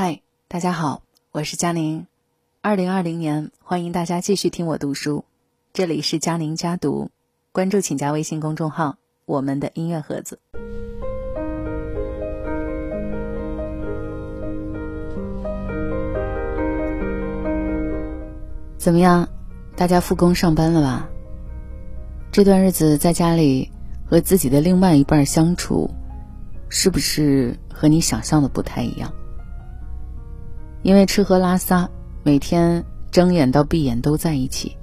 嗨，大家好，我是佳宁。二零二零年，欢迎大家继续听我读书。这里是佳宁家读，关注请加微信公众号“我们的音乐盒子”。怎么样？大家复工上班了吧？这段日子在家里和自己的另外一半相处，是不是和你想象的不太一样？因为吃喝拉撒，每天睁眼到闭眼都在一起，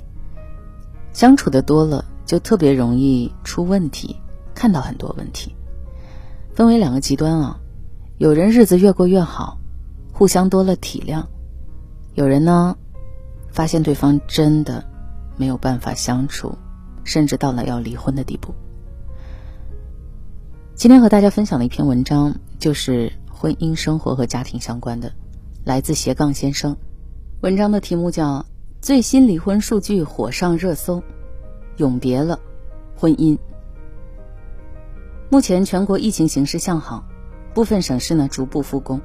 相处的多了，就特别容易出问题，看到很多问题。分为两个极端啊，有人日子越过越好，互相多了体谅；有人呢，发现对方真的没有办法相处，甚至到了要离婚的地步。今天和大家分享的一篇文章，就是婚姻生活和家庭相关的。来自斜杠先生，文章的题目叫《最新离婚数据火上热搜》，永别了婚姻。目前全国疫情形势向好，部分省市呢逐步复工。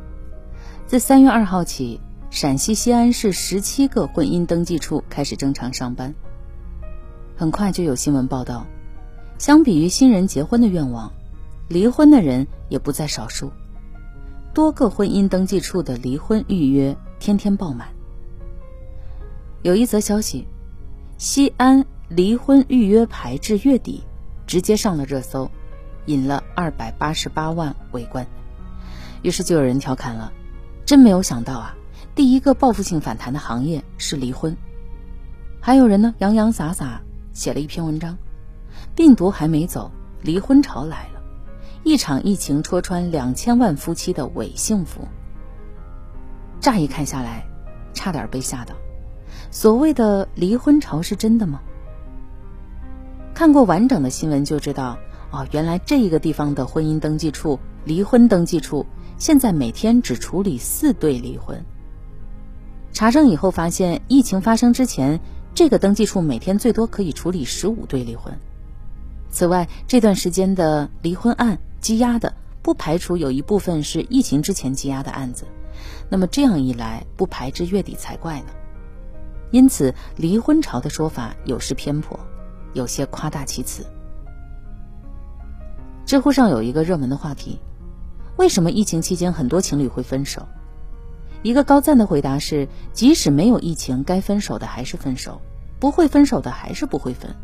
自三月二号起，陕西西安市十七个婚姻登记处开始正常上班。很快就有新闻报道，相比于新人结婚的愿望，离婚的人也不在少数。多个婚姻登记处的离婚预约天天爆满。有一则消息，西安离婚预约排至月底，直接上了热搜，引了二百八十八万围观。于是就有人调侃了：“真没有想到啊，第一个报复性反弹的行业是离婚。”还有人呢洋洋洒洒写了一篇文章：“病毒还没走，离婚潮来了。”一场疫情戳穿两千万夫妻的伪幸福。乍一看下来，差点被吓到。所谓的离婚潮是真的吗？看过完整的新闻就知道，哦，原来这一个地方的婚姻登记处、离婚登记处现在每天只处理四对离婚。查证以后发现，疫情发生之前，这个登记处每天最多可以处理十五对离婚。此外，这段时间的离婚案。积压的不排除有一部分是疫情之前积压的案子，那么这样一来，不排至月底才怪呢。因此，离婚潮的说法有失偏颇，有些夸大其词。知乎上有一个热门的话题：为什么疫情期间很多情侣会分手？一个高赞的回答是：即使没有疫情，该分手的还是分手，不会分手的还是不会分。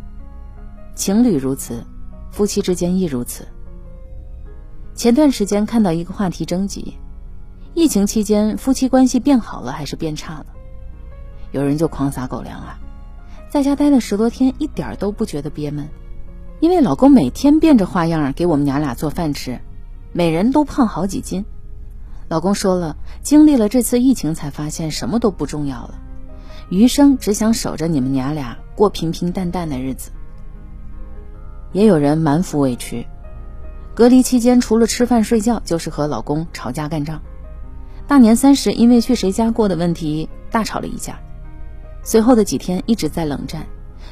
情侣如此，夫妻之间亦如此。前段时间看到一个话题征集：疫情期间夫妻关系变好了还是变差了？有人就狂撒狗粮啊，在家待了十多天，一点都不觉得憋闷，因为老公每天变着花样给我们娘俩做饭吃，每人都胖好几斤。老公说了，经历了这次疫情才发现什么都不重要了，余生只想守着你们娘俩过平平淡淡的日子。也有人满腹委屈。隔离期间，除了吃饭睡觉，就是和老公吵架干仗。大年三十，因为去谁家过的问题大吵了一架。随后的几天一直在冷战，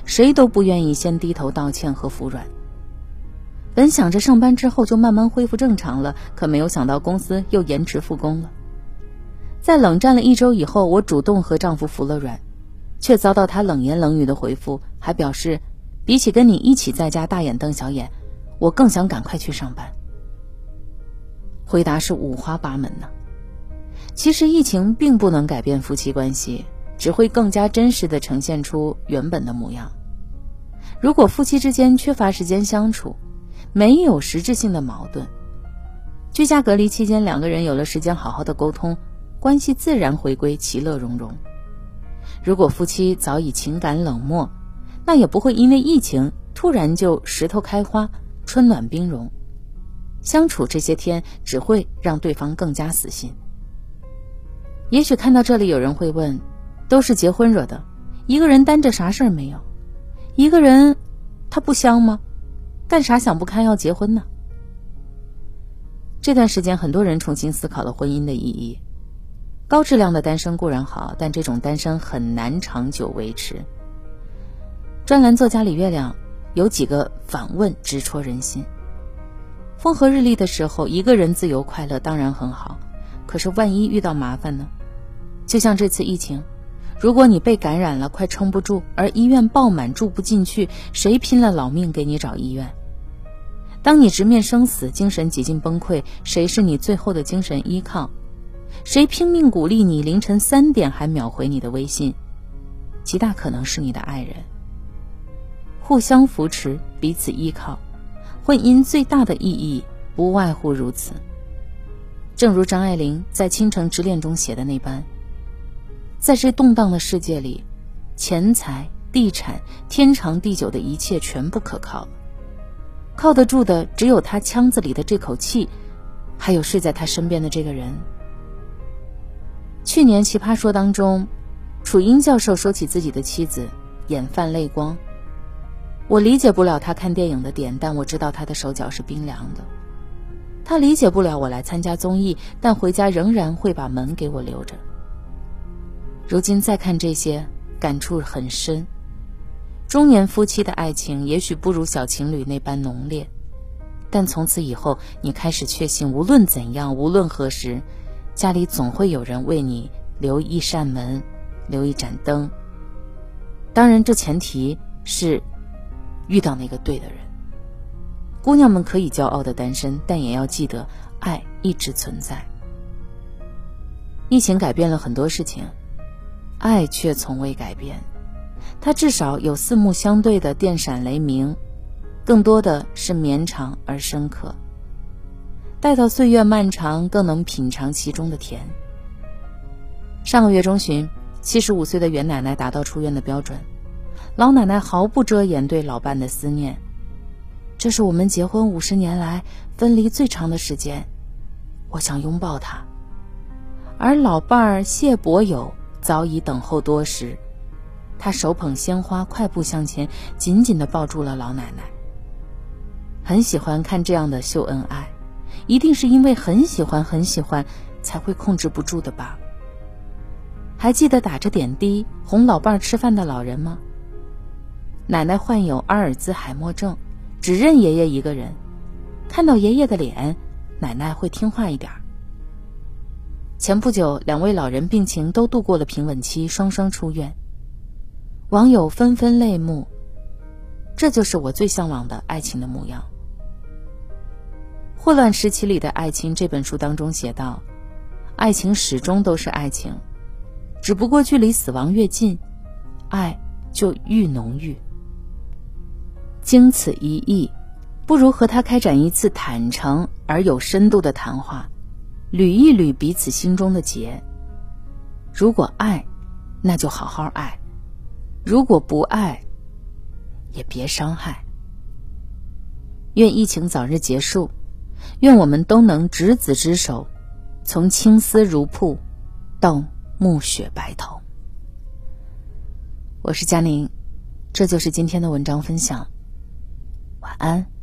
谁都不愿意先低头道歉和服软。本想着上班之后就慢慢恢复正常了，可没有想到公司又延迟复工了。在冷战了一周以后，我主动和丈夫服了软，却遭到他冷言冷语的回复，还表示，比起跟你一起在家大眼瞪小眼。我更想赶快去上班。回答是五花八门呢。其实疫情并不能改变夫妻关系，只会更加真实的呈现出原本的模样。如果夫妻之间缺乏时间相处，没有实质性的矛盾，居家隔离期间两个人有了时间好好的沟通，关系自然回归其乐融融。如果夫妻早已情感冷漠，那也不会因为疫情突然就石头开花。春暖冰融，相处这些天只会让对方更加死心。也许看到这里，有人会问：都是结婚惹的，一个人担着啥事儿没有？一个人他不香吗？干啥想不开要结婚呢？这段时间，很多人重新思考了婚姻的意义。高质量的单身固然好，但这种单身很难长久维持。专栏作家李月亮。有几个反问直戳人心。风和日丽的时候，一个人自由快乐当然很好，可是万一遇到麻烦呢？就像这次疫情，如果你被感染了，快撑不住，而医院爆满住不进去，谁拼了老命给你找医院？当你直面生死，精神几近崩溃，谁是你最后的精神依靠？谁拼命鼓励你凌晨三点还秒回你的微信？极大可能是你的爱人。互相扶持，彼此依靠，婚姻最大的意义不外乎如此。正如张爱玲在《倾城之恋》中写的那般，在这动荡的世界里，钱财、地产、天长地久的一切全不可靠了。靠得住的只有他腔子里的这口气，还有睡在他身边的这个人。去年《奇葩说》当中，楚英教授说起自己的妻子，眼泛泪光。我理解不了他看电影的点，但我知道他的手脚是冰凉的。他理解不了我来参加综艺，但回家仍然会把门给我留着。如今再看这些，感触很深。中年夫妻的爱情也许不如小情侣那般浓烈，但从此以后，你开始确信，无论怎样，无论何时，家里总会有人为你留一扇门，留一盏灯。当然，这前提是遇到那个对的人。姑娘们可以骄傲的单身，但也要记得，爱一直存在。疫情改变了很多事情，爱却从未改变。它至少有四目相对的电闪雷鸣，更多的是绵长而深刻。待到岁月漫长，更能品尝其中的甜。上个月中旬，七十五岁的袁奶奶达到出院的标准，老奶奶毫不遮掩对老伴的思念。这是我们结婚五十年来分离最长的时间，我想拥抱他。而老伴儿谢伯友早已等候多时。他手捧鲜花，快步向前，紧紧地抱住了老奶奶。很喜欢看这样的秀恩爱，一定是因为很喜欢很喜欢，才会控制不住的吧？还记得打着点滴哄老伴儿吃饭的老人吗？奶奶患有阿尔兹海默症，只认爷爷一个人，看到爷爷的脸，奶奶会听话一点。前不久，两位老人病情都度过了平稳期，双双出院。网友纷纷泪目，这就是我最向往的爱情的模样。《混乱时期里的爱情》这本书当中写道：“爱情始终都是爱情，只不过距离死亡越近，爱就愈浓郁。”经此一役，不如和他开展一次坦诚而有深度的谈话，捋一捋彼此心中的结。如果爱，那就好好爱。如果不爱，也别伤害。愿疫情早日结束，愿我们都能执子之手，从青丝如瀑到暮雪白头。我是佳宁，这就是今天的文章分享。晚安。